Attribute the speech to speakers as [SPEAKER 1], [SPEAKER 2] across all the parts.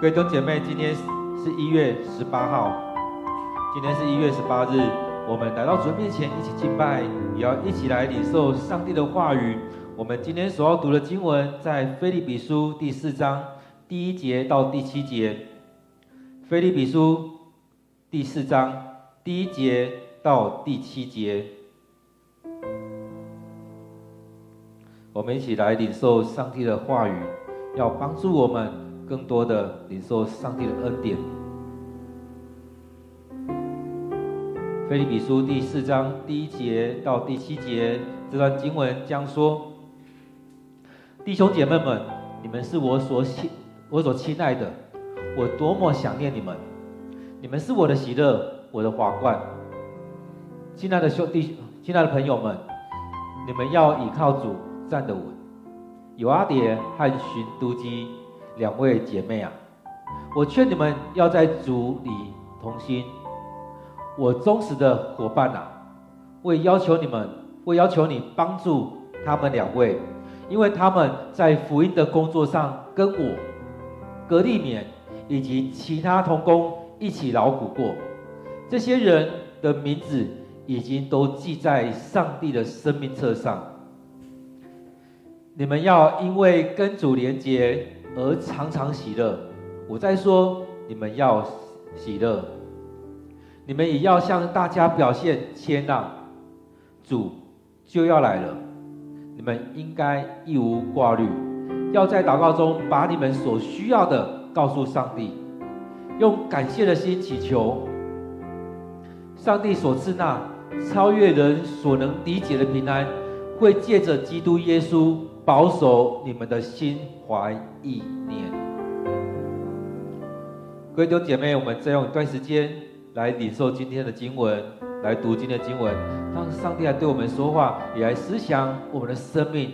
[SPEAKER 1] 各位弟兄姐妹，今天是一月十八号，今天是一月十八日，我们来到主面前一起敬拜，也要一起来领受上帝的话语。我们今天所要读的经文在腓利比书第四章第一节到第七节。腓利比书第四章第一节到第七节，我们一起来领受上帝的话语，要帮助我们。更多的领受上帝的恩典。腓利比书第四章第一节到第七节这段经文将说：弟兄姐妹们，你们是我所亲我所亲爱的，我多么想念你们！你们是我的喜乐，我的华冠。亲爱的兄弟，亲爱的朋友们，你们要倚靠主站得稳。有阿爹和寻都基。两位姐妹啊，我劝你们要在主里同心。我忠实的伙伴啊，我要求你们，我要求你帮助他们两位，因为他们在福音的工作上跟我、格利勉以及其他同工一起劳苦过。这些人的名字已经都记在上帝的生命册上。你们要因为跟主连结。而常常喜乐。我在说，你们要喜乐，你们也要向大家表现谦让。主就要来了，你们应该一无挂虑，要在祷告中把你们所需要的告诉上帝，用感谢的心祈求。上帝所赐那超越人所能理解的平安，会借着基督耶稣保守你们的心怀意念，各位弟兄姐妹，我们再用一段时间来领受今天的经文，来读今天的经文，让上帝来对我们说话，也来思想我们的生命。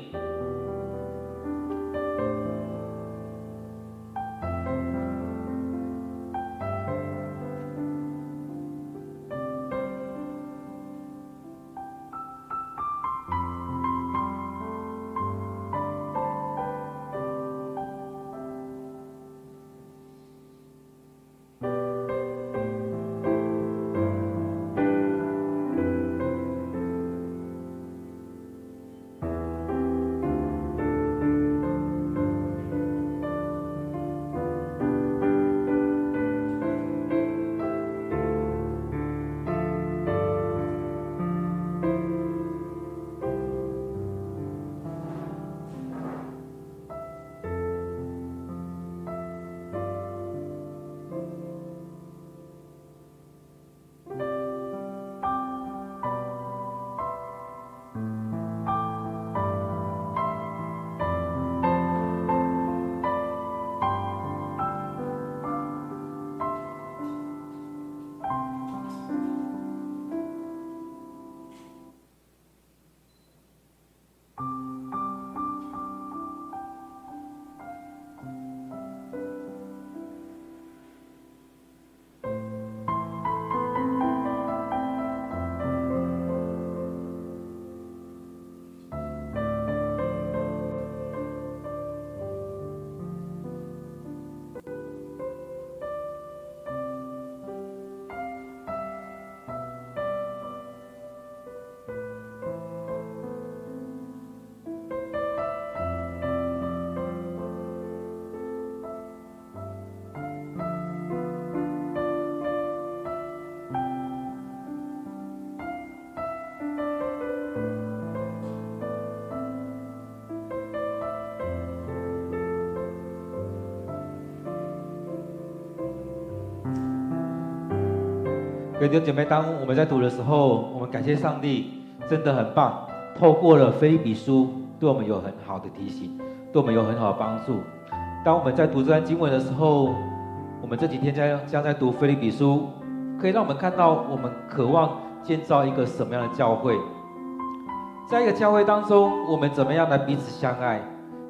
[SPEAKER 1] 弟兄姐妹，当我们在读的时候，我们感谢上帝，真的很棒。透过了腓立比书，对我们有很好的提醒，对我们有很好的帮助。当我们在读这段经文的时候，我们这几天将将在读腓立比书，可以让我们看到我们渴望建造一个什么样的教会。在一个教会当中，我们怎么样来彼此相爱？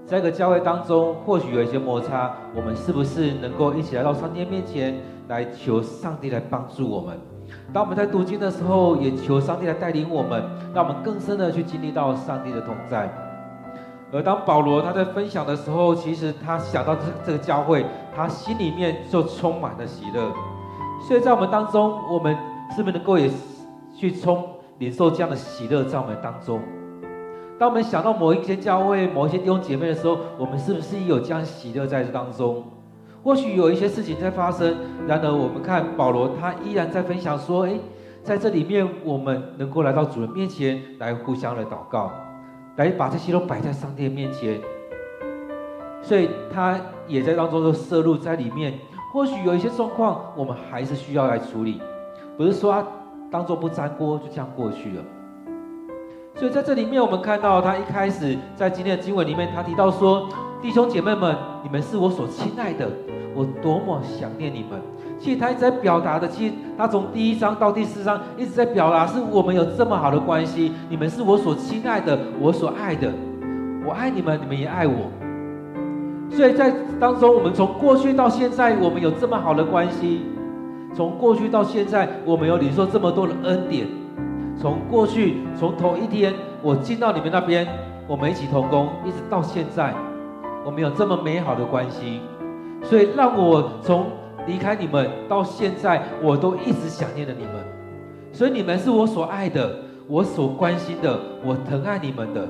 [SPEAKER 1] 在一个教会当中，或许有一些摩擦，我们是不是能够一起来到上帝面前，来求上帝来帮助我们？当我们在读经的时候，也求上帝来带领我们，让我们更深的去经历到上帝的同在。而当保罗他在分享的时候，其实他想到这这个教会，他心里面就充满了喜乐。所以在我们当中，我们是不是能够也去充领受这样的喜乐在我们当中？当我们想到某一间教会、某一些弟兄姐妹的时候，我们是不是也有这样喜乐在这当中？或许有一些事情在发生，然而我们看保罗，他依然在分享说：“诶，在这里面，我们能够来到主人面前来互相的祷告，来把这些都摆在上帝面前。”所以他也在当中都摄入在里面。或许有一些状况，我们还是需要来处理，不是说他当做不粘锅就这样过去了。所以在这里面，我们看到他一开始在今天的经文里面，他提到说：“弟兄姐妹们，你们是我所亲爱的，我多么想念你们。”其实他一直在表达的，其实他从第一章到第四章一直在表达，是我们有这么好的关系，你们是我所亲爱的，我所爱的，我爱你们，你们也爱我。所以在当中，我们从过去到现在，我们有这么好的关系；从过去到现在，我们有领受这么多的恩典。从过去，从头一天我进到你们那边，我们一起同工，一直到现在，我们有这么美好的关系，所以让我从离开你们到现在，我都一直想念着你们，所以你们是我所爱的，我所关心的，我疼爱你们的，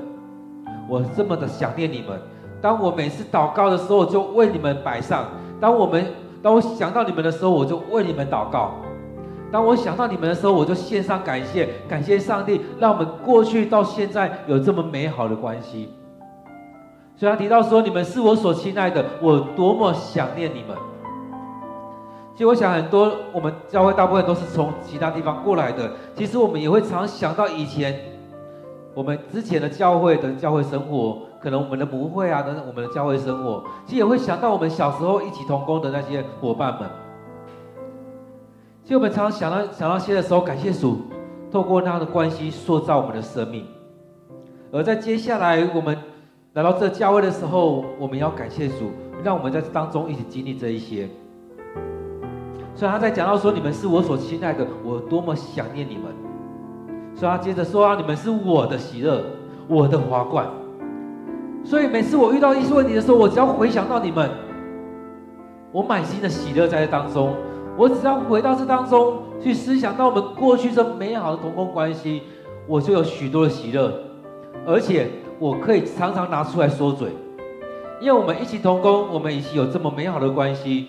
[SPEAKER 1] 我这么的想念你们。当我每次祷告的时候，就为你们摆上；当我们当我想到你们的时候，我就为你们祷告。当我想到你们的时候，我就献上感谢，感谢上帝，让我们过去到现在有这么美好的关系。所以他提到说：“你们是我所亲爱的，我多么想念你们。”其实我想，很多我们教会大部分都是从其他地方过来的。其实我们也会常想到以前我们之前的教会的教会生活，可能我们的母会啊等等，我们的教会生活，其实也会想到我们小时候一起同工的那些伙伴们。其实我们常常想到想到些的时候，感谢主，透过那样的关系塑造我们的生命。而在接下来我们来到这教会的时候，我们要感谢主，让我们在当中一起经历这一些。所以他在讲到说：“你们是我所亲爱的，我多么想念你们。”所以他接着说：“啊，你们是我的喜乐，我的华冠。”所以每次我遇到一些问题的时候，我只要回想到你们，我满心的喜乐在这当中。我只要回到这当中去思想到我们过去这美好的同工关系，我就有许多的喜乐，而且我可以常常拿出来说嘴，因为我们一起同工，我们一起有这么美好的关系，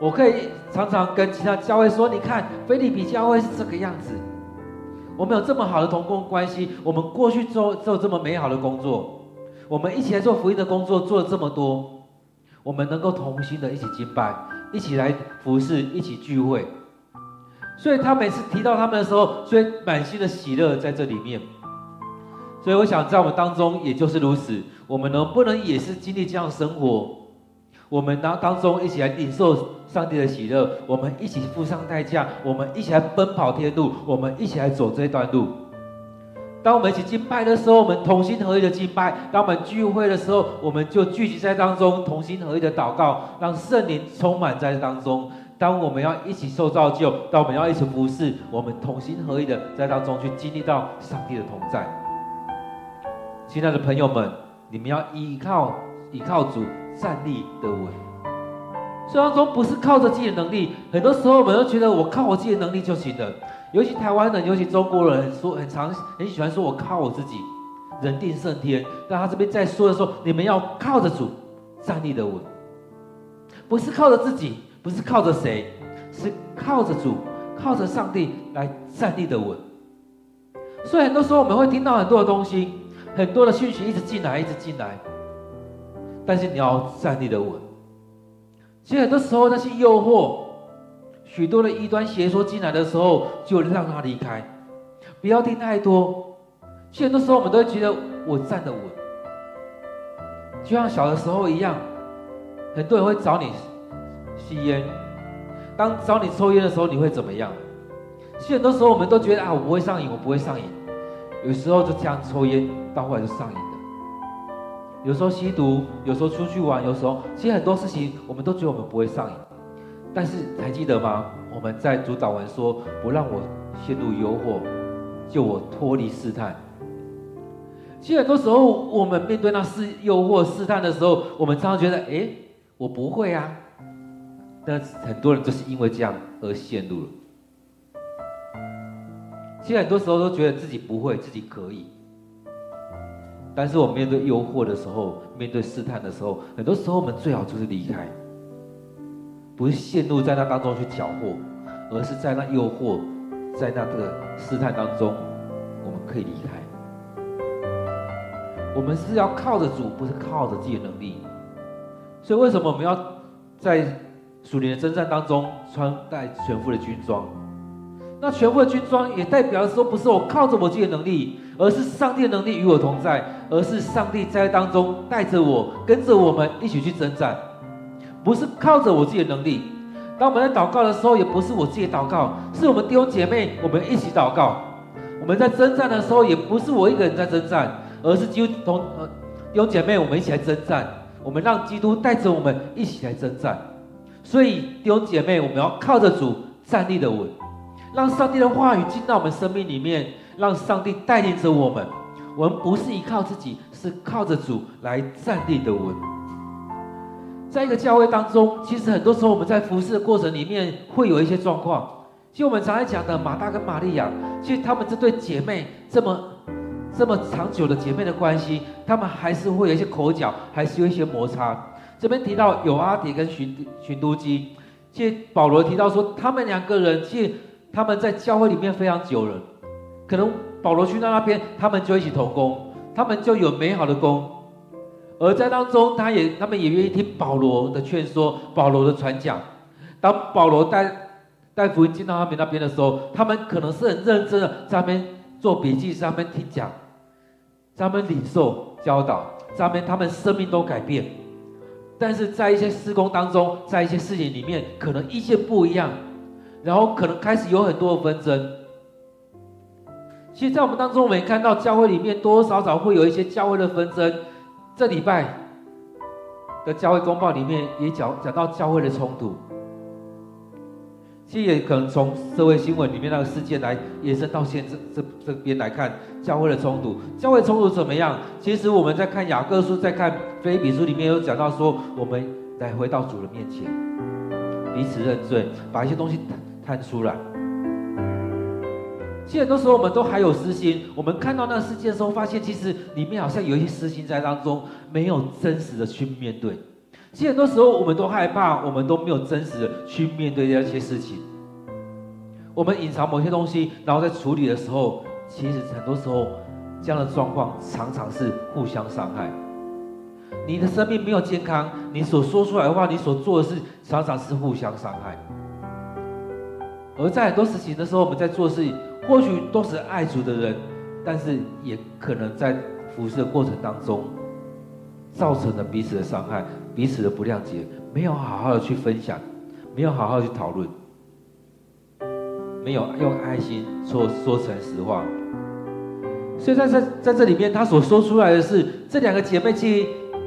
[SPEAKER 1] 我可以常常跟其他教会说：你看，菲利比教会是这个样子，我们有这么好的同工关系，我们过去做做这么美好的工作，我们一起来做福音的工作，做了这么多，我们能够同心的一起敬拜。一起来服侍，一起聚会，所以他每次提到他们的时候，所以满心的喜乐在这里面。所以我想在我们当中也就是如此，我们能不能也是经历这样生活？我们当当中一起来领受上帝的喜乐，我们一起付上代价，我们一起来奔跑天路，我们一起来走这段路。当我们一起敬拜的时候，我们同心合意的敬拜；当我们聚会的时候，我们就聚集在当中，同心合意的祷告，让圣灵充满在当中。当我们要一起受造就，当我们要一起服侍，我们同心合意的在当中去经历到上帝的同在。亲爱的朋友们，你们要依靠依靠主站立得稳。虽然说不是靠着自己的能力，很多时候我们都觉得我靠我自己的能力就行了。尤其台湾人，尤其中国人，说很常很喜欢说“我靠我自己，人定胜天”。但他这边在说的时候，你们要靠着主，站立得稳，不是靠着自己，不是靠着谁，是靠着主，靠着上帝来站立得稳。所以很多时候我们会听到很多的东西，很多的讯息一直进来，一直进来，但是你要站立的稳。其实很多时候那些诱惑。许多的异端邪说进来的时候，就让他离开，不要听太多。其实很多时候我们都会觉得我站得稳，就像小的时候一样，很多人会找你吸烟。当找你抽烟的时候，你会怎么样？其实很多时候我们都觉得啊，我不会上瘾，我不会上瘾。有时候就这样抽烟，到后来就上瘾了。有时候吸毒，有时候出去玩，有时候其实很多事情我们都觉得我们不会上瘾。但是还记得吗？我们在主祷文说：“不让我陷入诱惑，救我脱离试探。”其实很多时候，我们面对那试诱惑、试探的时候，我们常常觉得，哎，我不会啊。但很多人就是因为这样而陷入了。其实很多时候都觉得自己不会，自己可以。但是我们面对诱惑的时候，面对试探的时候，很多时候我们最好就是离开，不是陷入在那当中去搅和，而是在那诱惑、在那个试探当中，我们可以离开。我们是要靠着主，不是靠着自己的能力。所以为什么我们要在属灵的征战当中穿戴全副的军装？那全副的军装也代表说，不是我靠着我自己的能力，而是上帝的能力与我同在，而是上帝在当中带着我，跟着我们一起去征战，不是靠着我自己的能力。当我们在祷告的时候，也不是我自己祷告，是我们弟兄姐妹我们一起祷告。我们在征战的时候，也不是我一个人在征战，而是基督同呃弟兄姐妹我们一起来征战。我们让基督带着我们一起来征战。所以弟兄姐妹，我们要靠着主站立的稳。让上帝的话语进到我们生命里面，让上帝带领着我们。我们不是依靠自己，是靠着主来站立的稳。在一个教会当中，其实很多时候我们在服侍的过程里面会有一些状况。其实我们常常讲的马大跟玛利亚，其实他们这对姐妹这么这么长久的姐妹的关系，他们还是会有一些口角，还是有一些摩擦。这边提到有阿底跟寻寻都基，其实保罗提到说，他们两个人其实。他们在教会里面非常久了，可能保罗去到那边，他们就一起同工，他们就有美好的工，而在当中，他也他们也愿意听保罗的劝说，保罗的传讲。当保罗带带福音进到他们那边的时候，他们可能是很认真的在那边做笔记，在那边听讲，在那边领受教导，在那边他们生命都改变。但是在一些施工当中，在一些事情里面，可能意见不一样。然后可能开始有很多的纷争。其实，在我们当中，我们也看到教会里面多多少少会有一些教会的纷争。这礼拜的教会公报里面也讲讲到教会的冲突。其实也可能从社会新闻里面那个事件来延伸到现这这这边来看教会的冲突。教会冲突怎么样？其实我们在看雅各书，在看腓比书里面有讲到说，我们来回到主的面前，彼此认罪，把一些东西。看出来，其实很多时候我们都还有私心。我们看到那个世界的时候，发现其实里面好像有一些私心在当中，没有真实的去面对。其实很多时候我们都害怕，我们都没有真实的去面对这些事情。我们隐藏某些东西，然后在处理的时候，其实很多时候这样的状况常常是互相伤害。你的生命没有健康，你所说出来的话，你所做的事，常常是互相伤害。而在很多事情的时候，我们在做事，或许都是爱主的人，但是也可能在服侍的过程当中，造成了彼此的伤害、彼此的不谅解，没有好好的去分享，没有好好去讨论，没有用爱心说说诚实话。所以在在在这里面，他所说出来的是，这两个姐妹其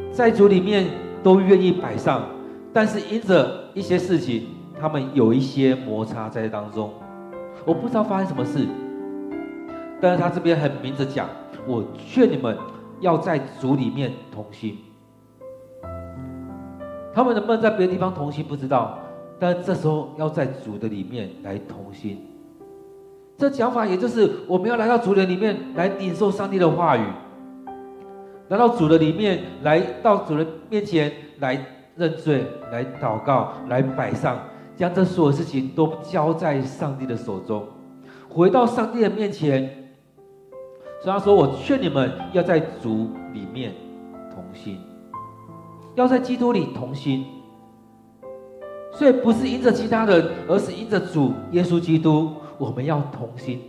[SPEAKER 1] 在主里面都愿意摆上，但是因着一些事情。他们有一些摩擦在当中，我不知道发生什么事，但是他这边很明着讲，我劝你们要在主里面同心。他们能不能在别的地方同心不知道，但这时候要在主的里面来同心。这讲法也就是我们要来到主的里面来领受上帝的话语，来到主的里面，来到主的面前来认罪、来祷告、来摆上。将这所有事情都交在上帝的手中，回到上帝的面前。所以他说：“我劝你们要在主里面同心，要在基督里同心。所以不是因着其他人，而是因着主耶稣基督，我们要同心。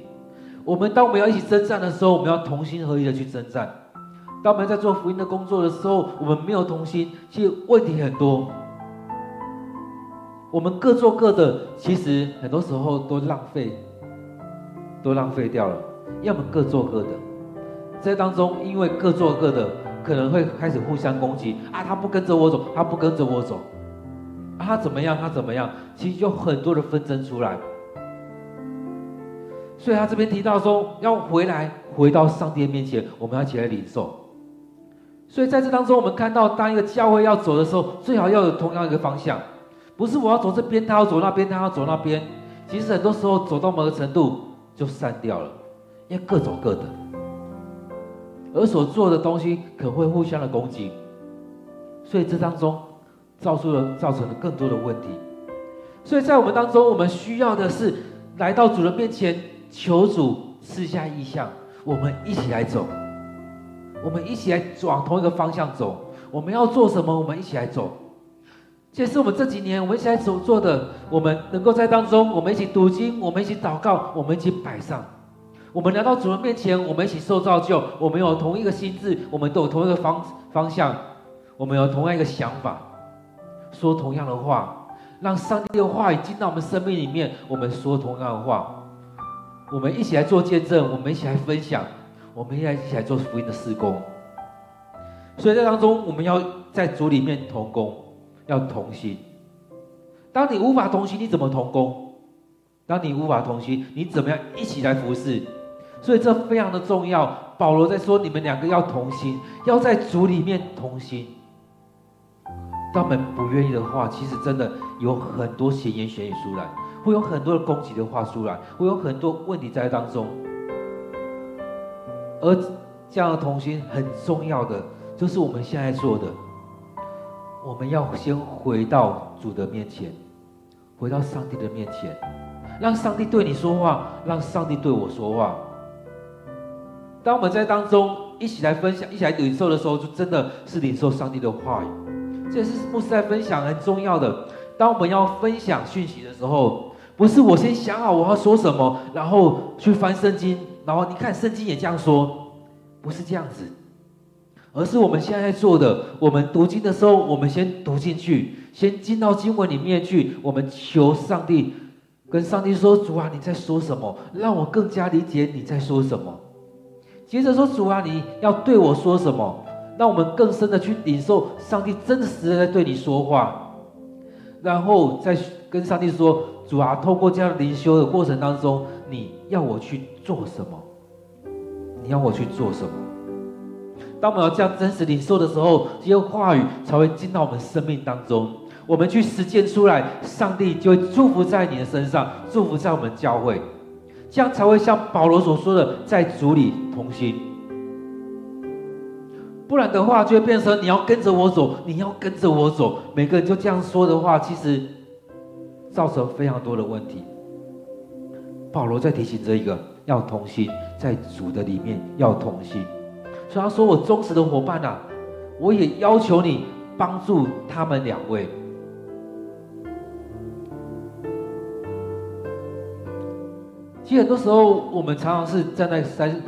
[SPEAKER 1] 我们当我们要一起征战的时候，我们要同心合一的去征战。当我们在做福音的工作的时候，我们没有同心，其实问题很多。”我们各做各的，其实很多时候都浪费，都浪费掉了。要么各做各的，在当中因为各做各的，可能会开始互相攻击啊，他不跟着我走，他不跟着我走，啊，他怎么样，他怎么样，其实有很多的纷争出来。所以他这边提到说，要回来，回到上帝面前，我们要起来领受。所以在这当中，我们看到，当一个教会要走的时候，最好要有同样一个方向，不是我要走这边，他要走那边，他要走那边。其实很多时候走到某个程度就散掉了，因为各走各的，而所做的东西可能会互相的攻击，所以这当中造出了造成了更多的问题。所以在我们当中，我们需要的是来到主人面前，求主赐下意向，我们一起来走，我们一起来往同一个方向走。我们要做什么？我们一起来走。这也是我们这几年我们一起来所做的。我们能够在当中，我们一起读经，我们一起祷告，我们一起摆上。我们来到主人面前，我们一起受造就。我们有同一个心智，我们都有同一个方方向，我们有同样一个想法，说同样的话，让上帝的话语进到我们生命里面。我们说同样的话，我们一起来做见证，我们一起来分享，我们要一起来做福音的事工。所以在当中，我们要在主里面同工。要同心。当你无法同心，你怎么同工？当你无法同心，你怎么样一起来服侍？所以这非常的重要。保罗在说，你们两个要同心，要在主里面同心。他们不愿意的话，其实真的有很多闲言闲语出来，会有很多的攻击的话出来，会有很多问题在当中。而这样的同心很重要的，就是我们现在做的。我们要先回到主的面前，回到上帝的面前，让上帝对你说话，让上帝对我说话。当我们在当中一起来分享、一起来领受的时候，就真的是领受上帝的话语。这也是牧师在分享很重要的。当我们要分享讯息的时候，不是我先想好我要说什么，然后去翻圣经，然后你看圣经也这样说，不是这样子。而是我们现在做的，我们读经的时候，我们先读进去，先进到经文里面去，我们求上帝，跟上帝说：“主啊，你在说什么？让我更加理解你在说什么。”接着说：“主啊，你要对我说什么？让我们更深的去领受上帝真实的在对你说话。”然后再跟上帝说：“主啊，透过这样灵修的过程当中，你要我去做什么？你要我去做什么？”当我们要这样真实领受的时候，这些话语才会进到我们生命当中。我们去实践出来，上帝就会祝福在你的身上，祝福在我们教会，这样才会像保罗所说的，在主里同心。不然的话，就会变成你要跟着我走，你要跟着我走。每个人就这样说的话，其实造成非常多的问题。保罗在提醒这一个，要同心，在主的里面要同心。所以他说：“我忠实的伙伴啊，我也要求你帮助他们两位。其实很多时候，我们常常是站在山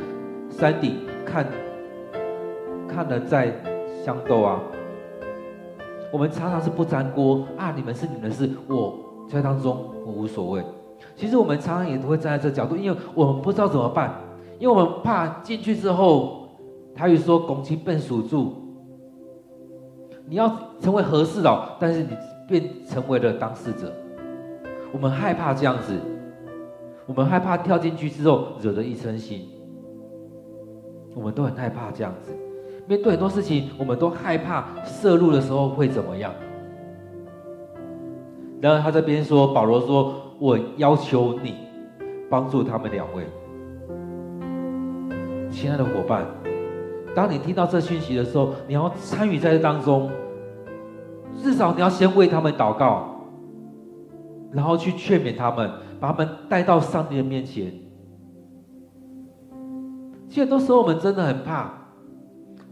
[SPEAKER 1] 山顶看，看了在相斗啊。我们常常是不沾锅啊，你们是你们的事，我在当中我无所谓。其实我们常常也都会站在这角度，因为我们不知道怎么办，因为我们怕进去之后。”他又说：“攻击笨属柱，你要成为和事佬，但是你变成为了当事者。我们害怕这样子，我们害怕跳进去之后惹得一身腥。我们都很害怕这样子，面对很多事情，我们都害怕涉入的时候会怎么样。然后他这边说，保罗说：‘我要求你帮助他们两位，亲爱的伙伴。’当你听到这讯息的时候，你要参与在这当中，至少你要先为他们祷告，然后去劝勉他们，把他们带到上帝的面前。其实很多时候我们真的很怕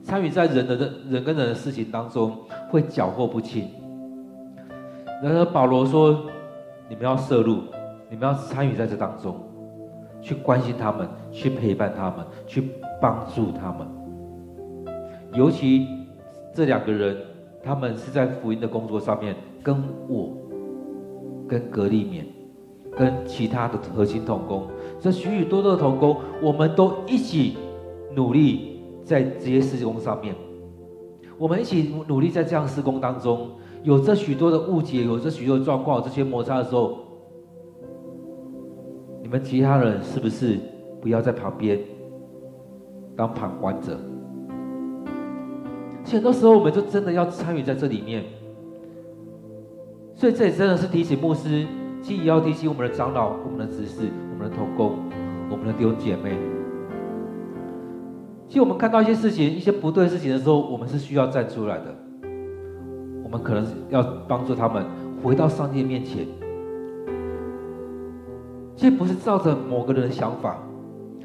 [SPEAKER 1] 参与在人的人跟人的事情当中，会搅和不清。然而保罗说：“你们要涉入，你们要参与在这当中，去关心他们，去陪伴他们，去帮助他们。”尤其这两个人，他们是在福音的工作上面，跟我、跟格利勉、跟其他的核心同工，这许许多多的同工，我们都一起努力在这些事工上面。我们一起努力在这样施工当中，有这许多的误解，有这许多的状况，这些摩擦的时候，你们其他人是不是不要在旁边当旁观者。很多时候，我们就真的要参与在这里面。所以这里真的是提醒牧师，其实也要提醒我们的长老、我们的执事、我们的同工、我们的弟兄姐妹。其实我们看到一些事情、一些不对的事情的时候，我们是需要站出来的。我们可能要帮助他们回到上帝面前。这不是照着某个人的想法，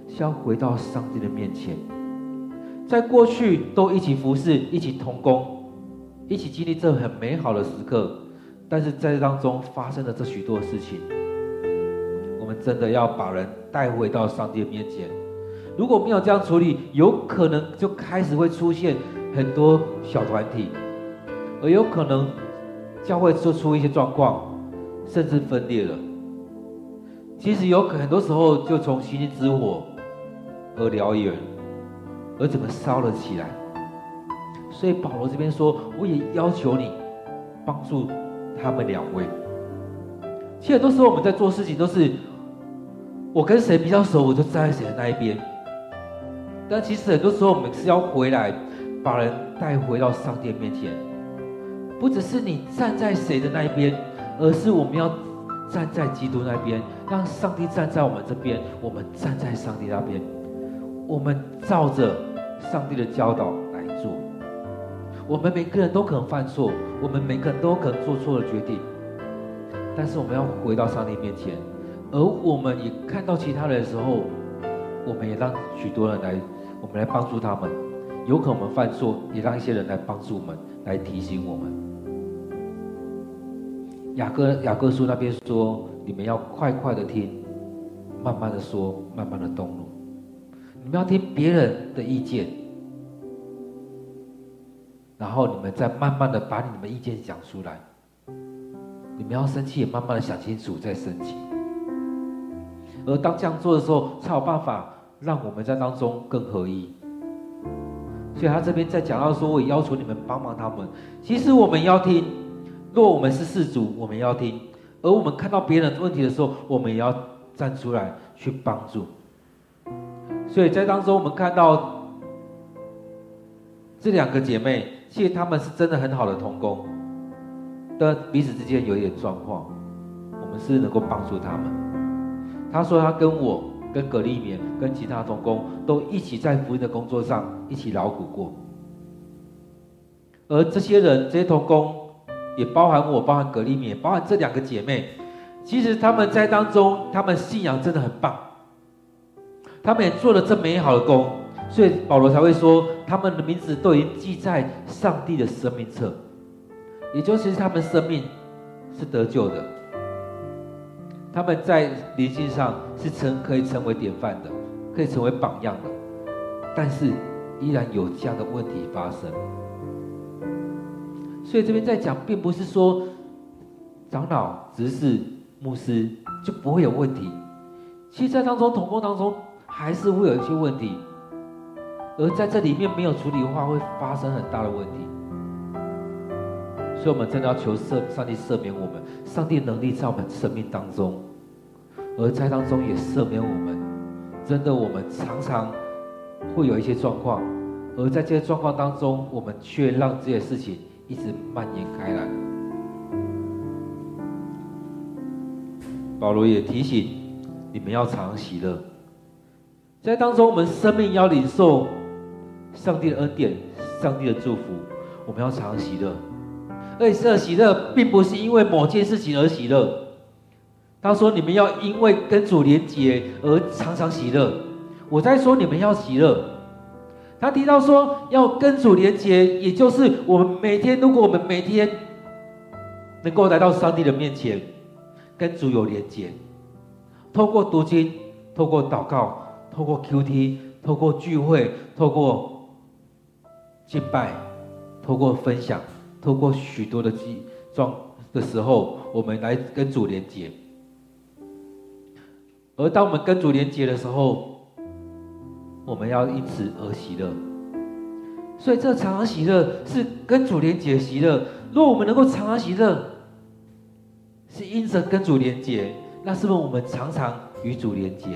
[SPEAKER 1] 是要回到上帝的面前。在过去都一起服侍、一起同工、一起经历这很美好的时刻，但是在这当中发生了这许多事情，我们真的要把人带回到上帝的面前。如果没有这样处理，有可能就开始会出现很多小团体，而有可能教会做出一些状况，甚至分裂了。其实有很多时候就从星星之火而燎原，而怎么烧了起来。所以保罗这边说，我也要求你帮助他们两位。其实很多时候我们在做事情都是，我跟谁比较熟，我就站在谁的那一边。但其实很多时候我们是要回来，把人带回到上帝面前。不只是你站在谁的那一边，而是我们要。站在基督那边，让上帝站在我们这边，我们站在上帝那边，我们照着上帝的教导来做。我们每个人都可能犯错，我们每个人都可能做错了决定，但是我们要回到上帝面前，而我们也看到其他人的时候，我们也让许多人来，我们来帮助他们。有可能我们犯错，也让一些人来帮助我们，来提醒我们。雅各雅各书那边说：“你们要快快的听，慢慢的说，慢慢的动怒。你们要听别人的意见，然后你们再慢慢的把你们的意见讲出来。你们要生气，也慢慢的想清楚再生气。而当这样做的时候，才有办法让我们在当中更合一。所以他这边在讲到说，我也要求你们帮忙他们。其实我们要听。”若我们是事主，我们要听；而我们看到别人的问题的时候，我们也要站出来去帮助。所以在当中，我们看到这两个姐妹，其实她们是真的很好的同工，但彼此之间有一点状况，我们是能够帮助她们。她说她跟我、跟葛丽勉、跟其他同工都一起在福音的工作上一起劳苦过，而这些人、这些同工。也包含我，包含格丽米，包含这两个姐妹。其实他们在当中，他们信仰真的很棒，他们也做了这美好的工，所以保罗才会说，他们的名字都已经记在上帝的生命册，也就是他们生命是得救的，他们在灵性上是成可以成为典范的，可以成为榜样的，但是依然有这样的问题发生。所以这边在讲，并不是说长老、执事、牧师就不会有问题。其实，在当中同工当中，还是会有一些问题，而在这里面没有处理的话，会发生很大的问题。所以，我们真的要求赦上帝赦免我们，上帝能力在我们生命当中，而在当中也赦免我们。真的，我们常常会有一些状况，而在这些状况当中，我们却让这些事情。一直蔓延开来。保罗也提醒你们要常喜乐，在当中我们生命要领受上帝的恩典、上帝的祝福，我们要常常喜乐。而且这喜乐并不是因为某件事情而喜乐。他说你们要因为跟主连结而常常喜乐。我在说你们要喜乐。他提到说，要跟主连结，也就是我们每天，如果我们每天能够来到上帝的面前，跟主有连结，透过读经，透过祷告，透过 QT，透过聚会，透过敬拜，透过分享，透过许多的记状的时候，我们来跟主连接。而当我们跟主连接的时候，我们要因此而喜乐，所以这常常喜乐是跟主连接喜乐。若我们能够常常喜乐，是因着跟主连接，那是不是我们常常与主连接？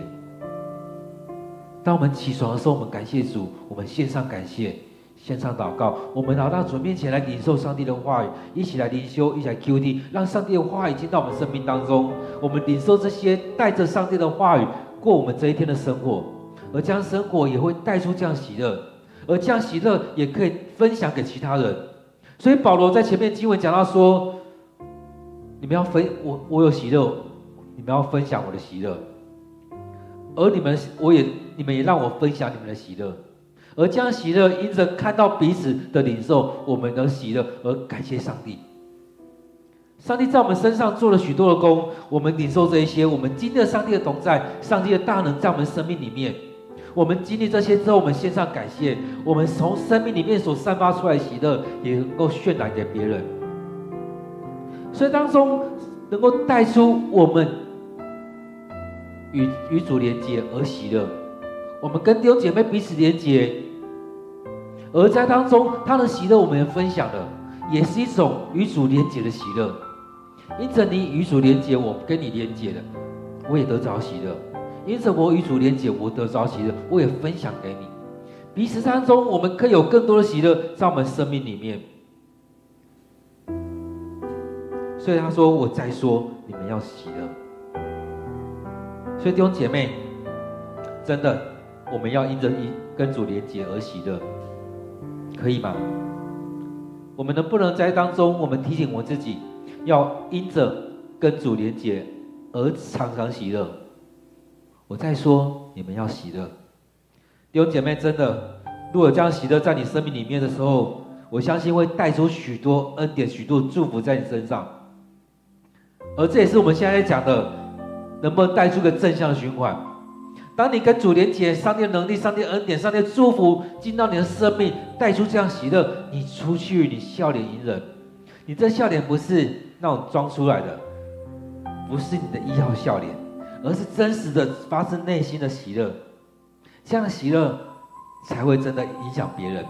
[SPEAKER 1] 当我们起床的时候，我们感谢主，我们献上感谢，献上祷告，我们来到主面前来领受上帝的话语，一起来灵修，一起来 QT，让上帝的话语进到我们生命当中。我们领受这些，带着上帝的话语过我们这一天的生活，而这样生活也会带出这样喜乐，而这样喜乐也可以分享给其他人。所以保罗在前面经文讲到说：“你们要分我，我有喜乐，你们要分享我的喜乐。”而你们，我也，你们也让我分享你们的喜乐，而将喜乐，因着看到彼此的领受，我们的喜乐，而感谢上帝。上帝在我们身上做了许多的工，我们领受这一些，我们经历上帝的同在，上帝的大能在我们生命里面。我们经历这些之后，我们献上感谢，我们从生命里面所散发出来喜乐，也能够渲染给别人。所以当中能够带出我们。与与主连接而喜乐，我们跟弟兄姐妹彼此连接，而在当中他的喜乐，我们也分享了，也是一种与主连接的喜乐。因着你与主连接，我跟你连接了，我也得着喜乐。因着我与主连接，我得着喜乐，我也分享给你。彼此当中，我们可以有更多的喜乐在我们生命里面。所以他说：“我再说，你们要喜乐。”所以弟兄姐妹，真的，我们要因着一跟主连结而喜乐，可以吗？我们能不能在当中，我们提醒我自己，要因着跟主连结而常常喜乐？我再说，你们要喜乐。弟兄姐妹，真的，如果这样喜乐在你生命里面的时候，我相信会带出许多恩典、许多祝福在你身上。而这也是我们现在在讲的。能不能带出个正向的循环？当你跟主连接，上帝的能力、上帝恩典、上帝祝福进到你的生命，带出这样喜乐，你出去，你笑脸迎人，你这笑脸不是那种装出来的，不是你的一号笑脸，而是真实的发自内心的喜乐。这样的喜乐才会真的影响别人，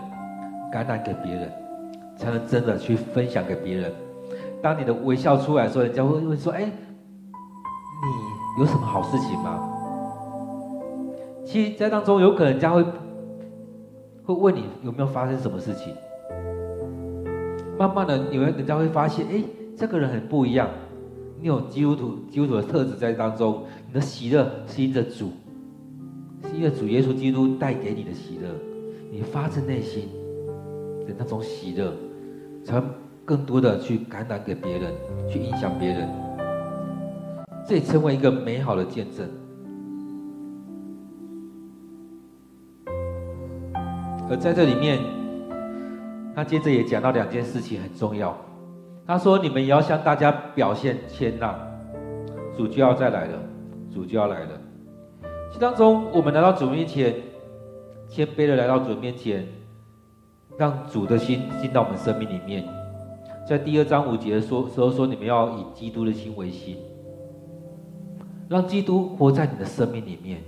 [SPEAKER 1] 感染给别人，才能真的去分享给别人。当你的微笑出来的时候，人家会会说：“哎，你。”有什么好事情吗？其实，在当中有可能人家会会问你有没有发生什么事情。慢慢的，你们人家会发现，哎，这个人很不一样。你有基督徒基督徒的特质在当中，你的喜乐是因着主，是因着主耶稣基督带给你的喜乐，你发自内心的那种喜乐，才会更多的去感染给别人，去影响别人。这也成为一个美好的见证。而在这里面，他接着也讲到两件事情很重要。他说：“你们也要向大家表现谦让，主就要再来了，主就要来了。”其当中，我们来到主面前，谦卑的来到主面前，让主的心进到我们生命里面。在第二章五节说时候说：“你们要以基督的心为心。”让基督活在你的生命里面，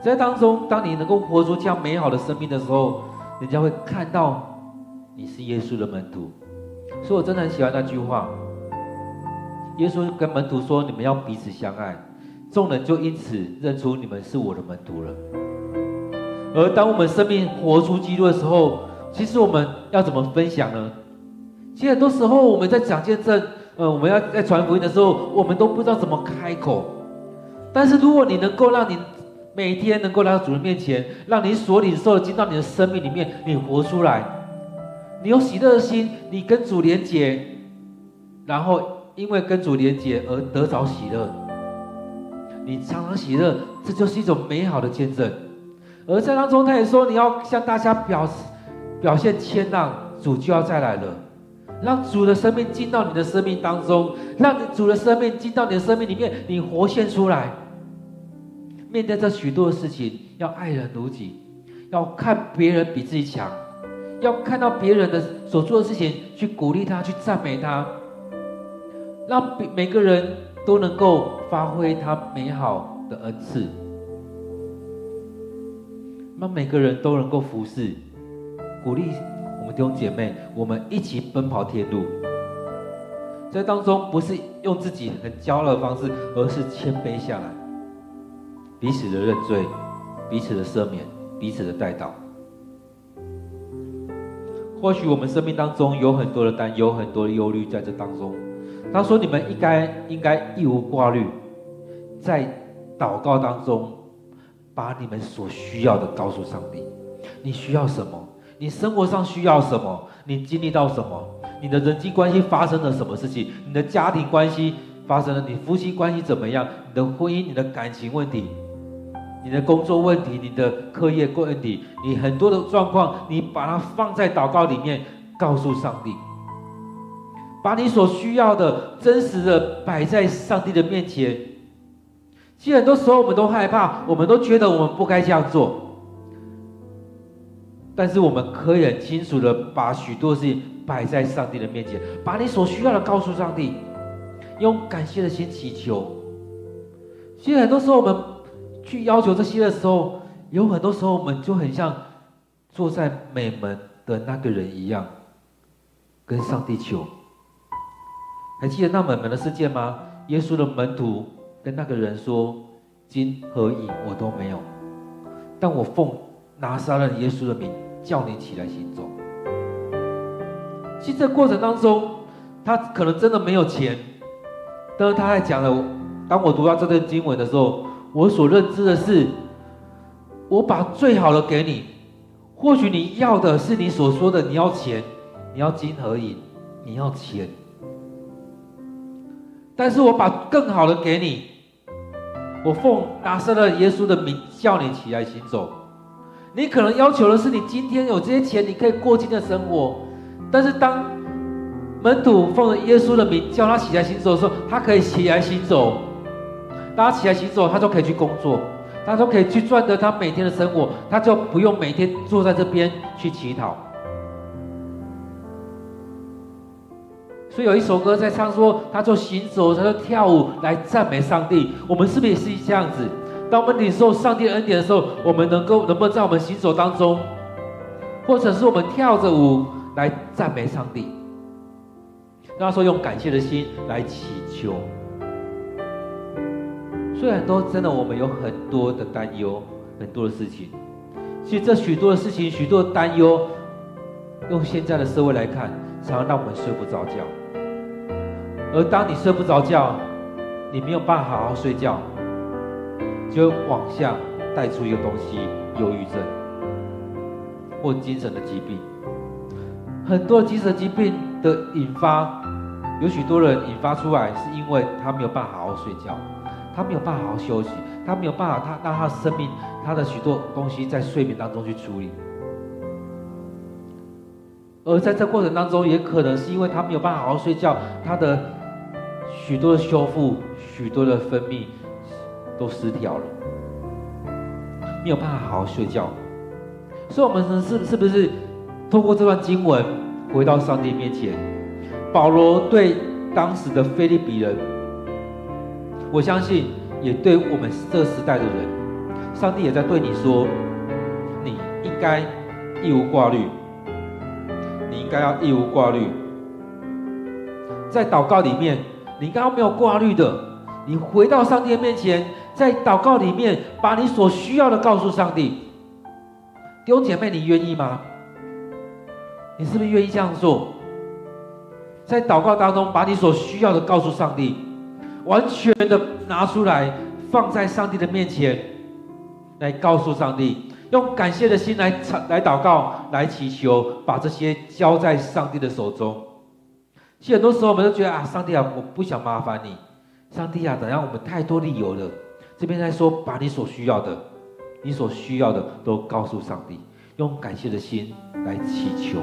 [SPEAKER 1] 在当中，当你能够活出这样美好的生命的时候，人家会看到你是耶稣的门徒。所以我真的很喜欢那句话：耶稣跟门徒说：“你们要彼此相爱。”众人就因此认出你们是我的门徒了。而当我们生命活出基督的时候，其实我们要怎么分享呢？其实很多时候我们在讲见证。呃，我们要在传福音的时候，我们都不知道怎么开口。但是，如果你能够让你每天能够来到主人面前，让你所领受的进到你的生命里面，你活出来，你有喜乐的心，你跟主连结，然后因为跟主连结而得着喜乐，你常常喜乐，这就是一种美好的见证。而在当中，他也说，你要向大家表表现谦让，主就要再来了。让主的生命进到你的生命当中，让你主的生命进到你的生命里面，你活现出来。面对这许多的事情，要爱人如己，要看别人比自己强，要看到别人的所做的事情，去鼓励他，去赞美他，让每个人都能够发挥他美好的恩赐，让每个人都能够服侍，鼓励。弟兄姐妹，我们一起奔跑天路，在当中不是用自己很骄傲的方式，而是谦卑下来，彼此的认罪，彼此的赦免，彼此的代祷。或许我们生命当中有很多的担忧，很多的忧虑在这当中。他说：“你们应该应该一无挂虑，在祷告当中，把你们所需要的告诉上帝。你需要什么？你生活上需要什么？你经历到什么？你的人际关系发生了什么事情？你的家庭关系发生了？你夫妻关系怎么样？你的婚姻、你的感情问题，你的工作问题，你的课业问题，你很多的状况，你把它放在祷告里面，告诉上帝。”把你所需要的真实的摆在上帝的面前。其实很多时候我们都害怕，我们都觉得我们不该这样做。但是我们可以很清楚的把许多事情摆在上帝的面前，把你所需要的告诉上帝，用感谢的心祈求。其实很多时候我们去要求这些的时候，有很多时候我们就很像坐在美门的那个人一样，跟上帝求。还记得那门门的事件吗？耶稣的门徒跟那个人说：“金和银我都没有，但我奉拿撒勒耶稣的名叫你起来行走。”其实这过程当中，他可能真的没有钱，但是他还讲了：“当我读到这段经文的时候，我所认知的是，我把最好的给你。或许你要的是你所说的，你要钱，你要金和银，你要钱。”但是我把更好的给你，我奉拿撒勒耶稣的名叫你起来行走。你可能要求的是你今天有这些钱，你可以过今天的生活。但是当门徒奉着耶稣的名叫他起来行走的时候，他可以起来行走。当他起来行走，他就可以去工作，他就可以去赚得他每天的生活，他就不用每天坐在这边去乞讨。所以有一首歌在唱说，他就行走，他就跳舞来赞美上帝。我们是不是也是这样子？当我们领受上帝恩典的时候，我们能够能不能在我们行走当中，或者是我们跳着舞来赞美上帝？那时候用感谢的心来祈求。虽然都真的，我们有很多的担忧，很多的事情。其实这许多的事情，许多的担忧，用现在的社会来看，常常让我们睡不着觉。而当你睡不着觉，你没有办法好好睡觉，就往下带出一个东西——忧郁症或精神的疾病。很多精神疾病的引发，有许多人引发出来，是因为他没有办法好好睡觉，他没有办法好好休息，他没有办法，他让他生命，他的许多东西在睡眠当中去处理。而在这过程当中，也可能是因为他没有办法好好睡觉，他的。许多的修复，许多的分泌都失调了，没有办法好好睡觉。所以，我们是是不是透过这段经文回到上帝面前？保罗对当时的腓立比人，我相信也对我们这时代的人，上帝也在对你说：你应该一无挂虑，你应该要一无挂虑，在祷告里面。你刚刚没有挂虑的，你回到上帝面前，在祷告里面把你所需要的告诉上帝。弟兄姐妹，你愿意吗？你是不是愿意这样做？在祷告当中，把你所需要的告诉上帝，完全的拿出来放在上帝的面前，来告诉上帝，用感谢的心来来祷告，来祈求，把这些交在上帝的手中。其实很多时候，我们都觉得啊，上帝啊，我不想麻烦你，上帝啊，怎样？我们太多理由了。这边在说，把你所需要的，你所需要的都告诉上帝，用感谢的心来祈求。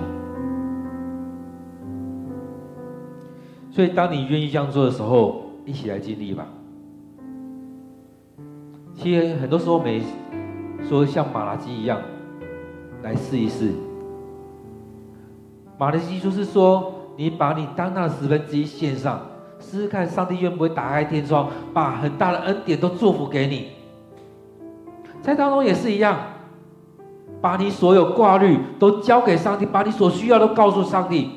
[SPEAKER 1] 所以，当你愿意这样做的时候，一起来经历吧。其实很多时候，没说像马拉基一样来试一试。马拉基就是说。你把你当当的十分之一献上，试试看上帝愿不会打开天窗，把很大的恩典都祝福给你。在当中也是一样，把你所有挂虑都交给上帝，把你所需要都告诉上帝，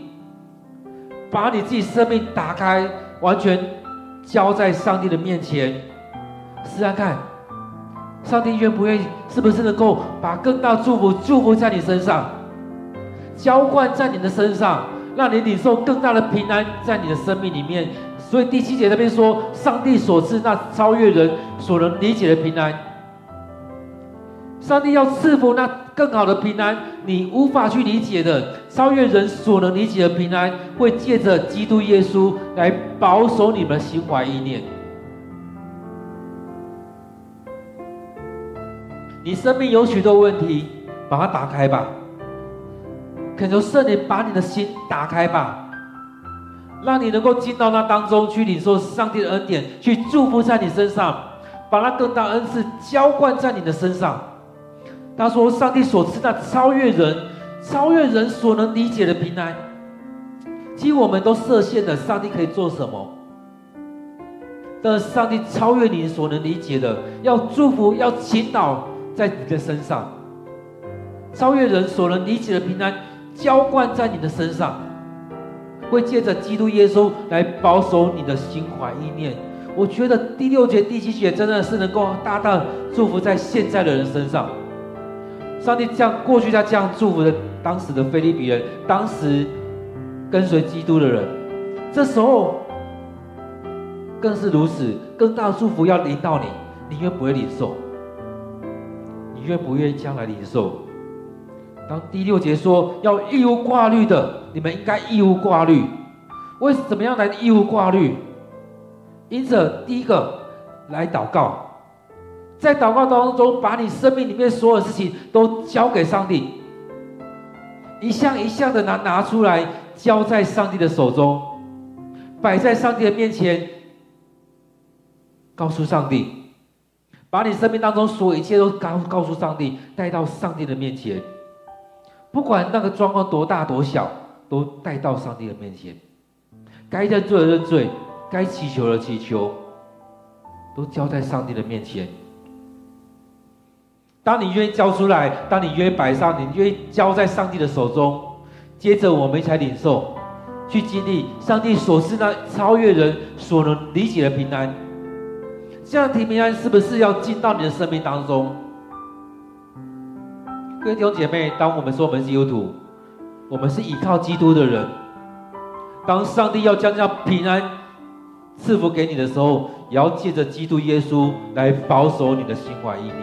[SPEAKER 1] 把你自己生命打开，完全交在上帝的面前。试试看，上帝愿不愿意？是不是能够把更大祝福祝福在你身上，浇灌在你的身上，让你领受更大的平安在你的生命里面？所以第七节那边说，上帝所赐那超越人所能理解的平安。上帝要赐福那更好的平安，你无法去理解的，超越人所能理解的平安，会借着基督耶稣来保守你们的心怀意念。你生命有许多问题，把它打开吧。恳求圣灵把你的心打开吧，让你能够进到那当中去领受上帝的恩典，去祝福在你身上，把那更大恩赐浇灌在你的身上。他说：“上帝所赐那超越人、超越人所能理解的平安，其实我们都设限了。上帝可以做什么？但是上帝超越你所能理解的，要祝福、要倾倒在你的身上，超越人所能理解的平安浇灌在你的身上，会借着基督耶稣来保守你的心怀意念。我觉得第六节、第七节真的是能够大大祝福在现在的人身上。”上帝这样过去，他这样祝福的当时的腓利比人，当时跟随基督的人，这时候更是如此，更大的祝福要临到你，你愿不愿意领受？你愿不愿意将来领受？当第六节说要义无挂虑的，你们应该义无挂虑。为什么样来义无挂虑？因此，第一个来祷告。在祷告当中，把你生命里面所有事情都交给上帝，一项一项的拿拿出来，交在上帝的手中，摆在上帝的面前，告诉上帝，把你生命当中所有一切都告告诉上帝，带到上帝的面前，不管那个状况多大多小，都带到上帝的面前，该认罪的认罪，该祈求的祈求，都交在上帝的面前。当你愿意交出来，当你愿意摆上，你愿意交在上帝的手中，接着我们才领受，去经历上帝所赐那超越人所能理解的平安。这样的平安是不是要进到你的生命当中？各位弟兄姐妹，当我们说我们是基督徒，我们是依靠基督的人，当上帝要将这样平安赐福给你的时候，也要借着基督耶稣来保守你的心怀意念。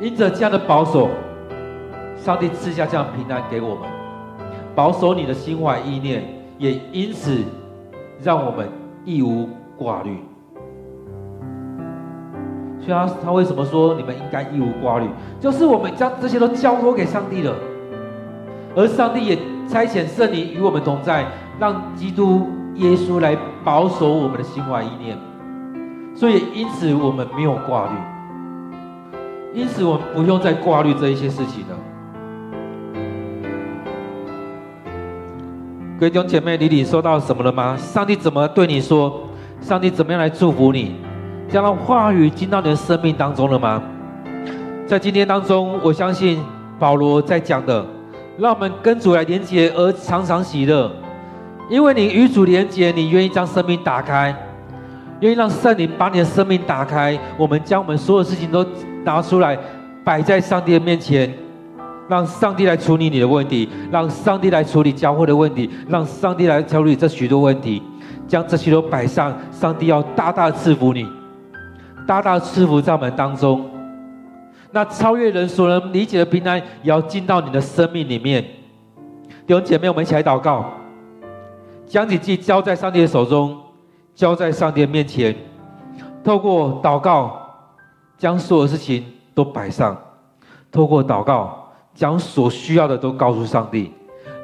[SPEAKER 1] 因着这样的保守，上帝赐下这样平安给我们，保守你的心怀意念，也因此让我们义无挂虑。所以他他为什么说你们应该一无挂虑？就是我们将这些都交托给上帝了，而上帝也差遣圣灵与我们同在，让基督耶稣来保守我们的心怀意念。所以因此我们没有挂虑。因此，我们不用再挂虑这一些事情了。各位弟兄姐妹，你领受到什么了吗？上帝怎么对你说？上帝怎么样来祝福你？将让话语进到你的生命当中了吗？在今天当中，我相信保罗在讲的，让我们跟主来连结而常常喜乐，因为你与主连结，你愿意将生命打开，愿意让圣灵把你的生命打开。我们将我们所有事情都。拿出来，摆在上帝的面前，让上帝来处理你的问题，让上帝来处理教会的问题，让上帝来处理这许多问题，将这些都摆上，上帝要大大赐福你，大大赐福在我们当中。那超越人所能理解的平安，也要进到你的生命里面。弟兄姐妹，我们一起来祷告，将自己交在上帝的手中，交在上帝的面前，透过祷告。将所有事情都摆上，透过祷告，将所需要的都告诉上帝，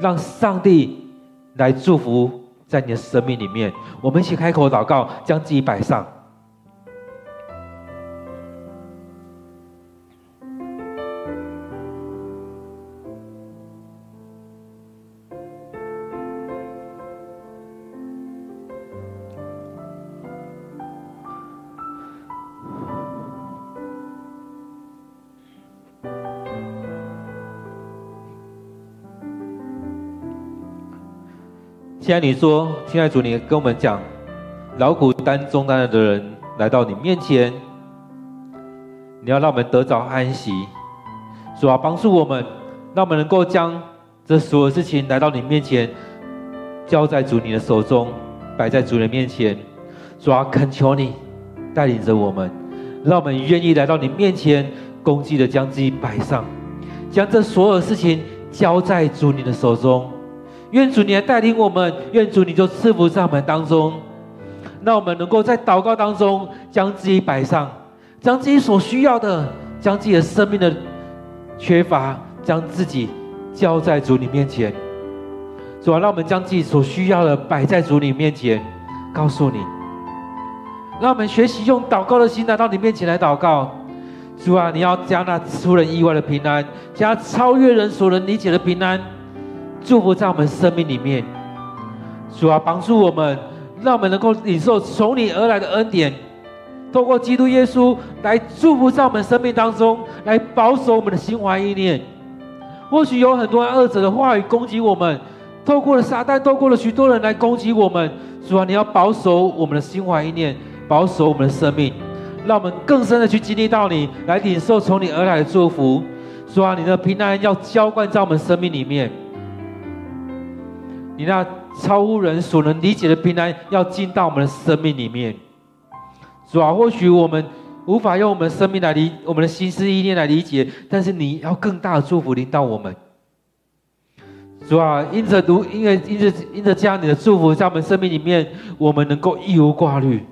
[SPEAKER 1] 让上帝来祝福在你的生命里面。我们一起开口祷告，将自己摆上。现在你说，亲爱的主，你跟我们讲，劳苦担重担的人来到你面前，你要让我们得着安息。主啊，帮助我们，让我们能够将这所有事情来到你面前，交在主你的手中，摆在主人面前。主啊，恳求你带领着我们，让我们愿意来到你面前，恭敬的将自己摆上，将这所有事情交在主你的手中。愿主你来带领我们，愿主你就赐福在我们当中。让我们能够在祷告当中将自己摆上，将自己所需要的，将自己的生命的缺乏，将自己交在主你面前。主啊，让我们将自己所需要的摆在主你面前，告诉你。让我们学习用祷告的心来到你面前来祷告。主啊，你要将那出人意外的平安，将超越人所能理解的平安，祝福在我们生命里面。主啊，帮助我们。让我们能够领受从你而来的恩典，透过基督耶稣来祝福在我们生命当中，来保守我们的心怀意念。或许有很多恶者的话语攻击我们，透过了撒旦，透过了许多人来攻击我们。主啊，你要保守我们的心怀意念，保守我们的生命，让我们更深的去经历到你，来领受从你而来的祝福。主啊，你的平安要浇灌在我们生命里面。你那。超乎人所能理解的平安，要进到我们的生命里面。主啊，或许我们无法用我们的生命来理，我们的心思意念来理解，但是你要更大的祝福临到我们。主啊，因着读，因为因着因着这样你的祝福在我们生命里面，我们能够一无挂虑。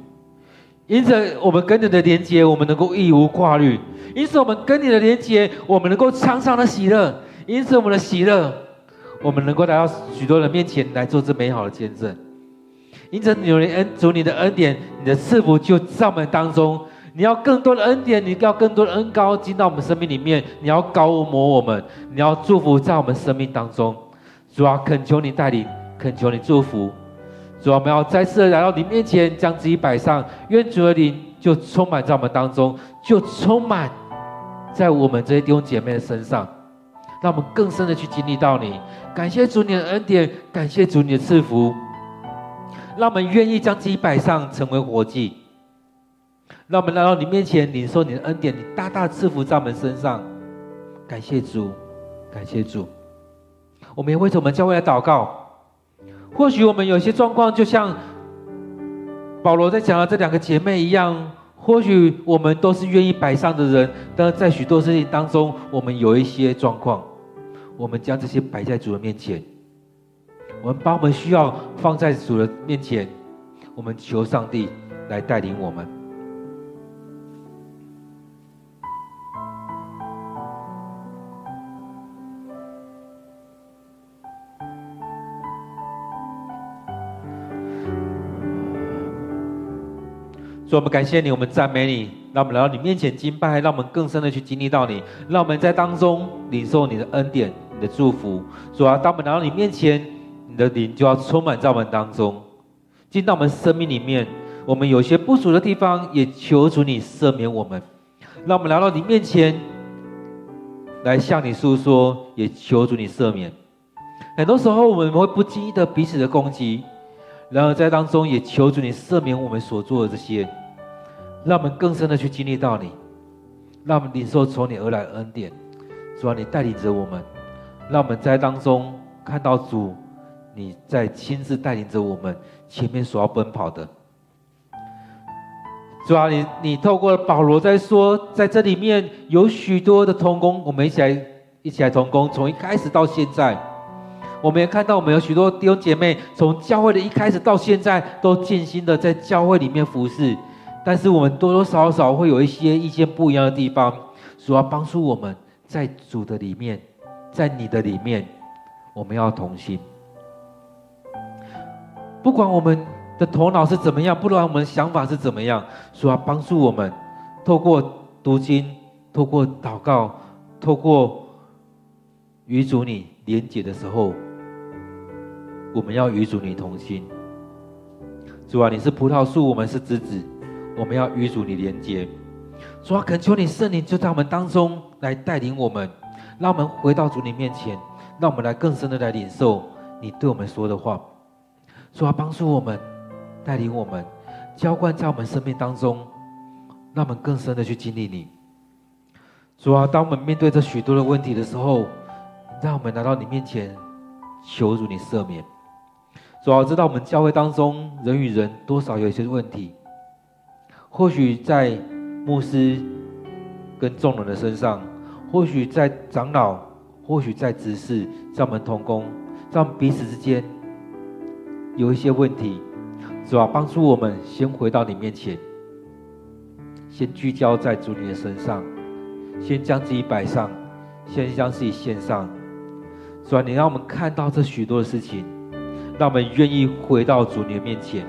[SPEAKER 1] 因着我们跟你的连接，我们能够一无挂虑。因此，我们跟你的连接，我们能够常常的喜乐。因此，我们的喜乐。我们能够来到许多人面前来做这美好的见证，因着有人恩主你的恩典，你的赐福就在我们当中。你要更多的恩典，你要更多的恩膏进到我们生命里面。你要膏抹我们，你要祝福在我们生命当中。主啊，恳求你带领，恳求你祝福。主啊，我们要再次来到你面前，将自己摆上。愿主的灵就充满在我们当中，就充满在我们这些弟兄姐妹的身上。让我们更深的去经历到你，感谢主你的恩典，感谢主你的赐福，让我们愿意将自己摆上，成为活祭。让我们来到你面前，领受你的恩典，你大大赐福在我们身上。感谢主，感谢主。我们也为着我们教会来祷告。或许我们有些状况，就像保罗在讲的这两个姐妹一样。或许我们都是愿意摆上的人，但在许多事情当中，我们有一些状况，我们将这些摆在主的面前，我们把我们需要放在主的面前，我们求上帝来带领我们。所以我们感谢你，我们赞美你，让我们来到你面前敬拜，让我们更深的去经历到你，让我们在当中领受你的恩典、你的祝福。主啊，当我们来到你面前，你的灵就要充满在我们当中，进到我们生命里面。我们有些不足的地方，也求主你赦免我们。让我们来到你面前，来向你诉说，也求主你赦免。很多时候我们会不经意的彼此的攻击。然而，在当中也求主你赦免我们所做的这些，让我们更深的去经历到你，让我们领受从你而来的恩典。主啊，你带领着我们，让我们在当中看到主你在亲自带领着我们前面所要奔跑的。主啊，你你透过保罗在说，在这里面有许多的同工，我们一起来一起来同工，从一开始到现在。我们也看到，我们有许多弟兄姐妹，从教会的一开始到现在，都尽心的在教会里面服侍。但是我们多多少少会有一些意见不一样的地方，主要帮助我们在主的里面，在你的里面，我们要同心。不管我们的头脑是怎么样，不管我们的想法是怎么样，主要帮助我们，透过读经，透过祷告，透过与主你连结的时候。我们要与主你同心，主啊，你是葡萄树，我们是枝子，我们要与主你连接。主啊，恳求你圣灵就在我们当中来带领我们，让我们回到主你面前，让我们来更深的来领受你对我们说的话。主啊，帮助我们，带领我们，浇灌在我们生命当中，让我们更深的去经历你。主啊，当我们面对着许多的问题的时候，让我们来到你面前，求主你赦免。主要，知道我们教会当中人与人多少有一些问题，或许在牧师跟众人的身上，或许在长老，或许在执事，在我们同工，在我们彼此之间有一些问题。主要，帮助我们先回到你面前，先聚焦在主你的身上，先将自己摆上，先将自己献上。主啊，你让我们看到这许多的事情，让我们愿意回到主你的面前。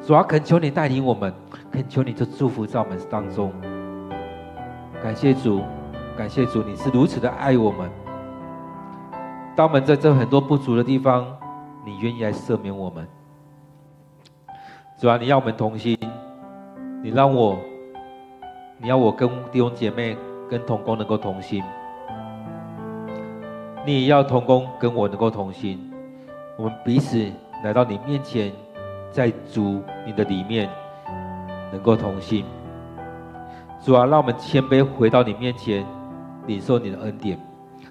[SPEAKER 1] 主啊，恳求你带领我们，恳求你的祝福在我们当中。感谢主，感谢主，你是如此的爱我们。当我们在这很多不足的地方，你愿意来赦免我们。主啊，你要我们同心，你让我，你要我跟弟兄姐妹、跟同工能够同心，你也要同工跟我能够同心，我们彼此来到你面前，在主你的里面能够同心。主啊，让我们谦卑回到你面前，领受你的恩典。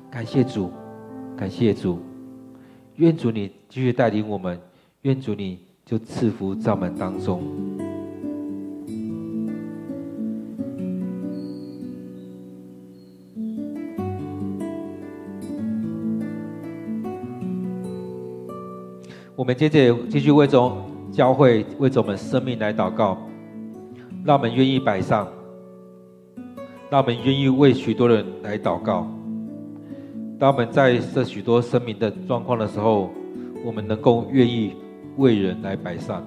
[SPEAKER 1] 感谢主，感谢主，愿主你继续带领我们，愿主你。就赐福在我们当中。我们接着继续为着教会、为着我们生命来祷告，让我们愿意摆上，让我们愿意为许多人来祷告。当我们在这许多生命的状况的时候，我们能够愿意。为人来摆上，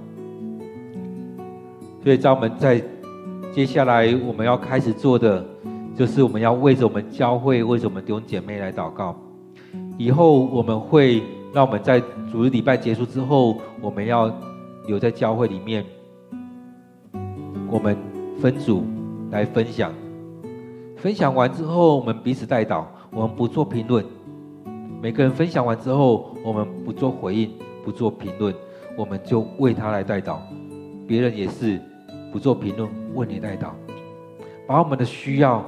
[SPEAKER 1] 所以在我们在接下来我们要开始做的，就是我们要为着我们教会，为着我们弟兄姐妹来祷告。以后我们会那我们在主日礼拜结束之后，我们要留在教会里面，我们分组来分享。分享完之后，我们彼此代祷，我们不做评论。每个人分享完之后，我们不做回应，不做评论。我们就为他来代祷，别人也是不做评论，为你代祷，把我们的需要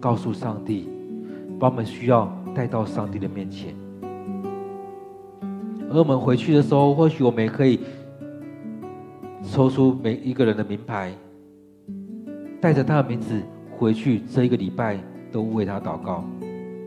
[SPEAKER 1] 告诉上帝，把我们需要带到上帝的面前。而我们回去的时候，或许我们也可以抽出每一个人的名牌，带着他的名字回去，这一个礼拜都为他祷告。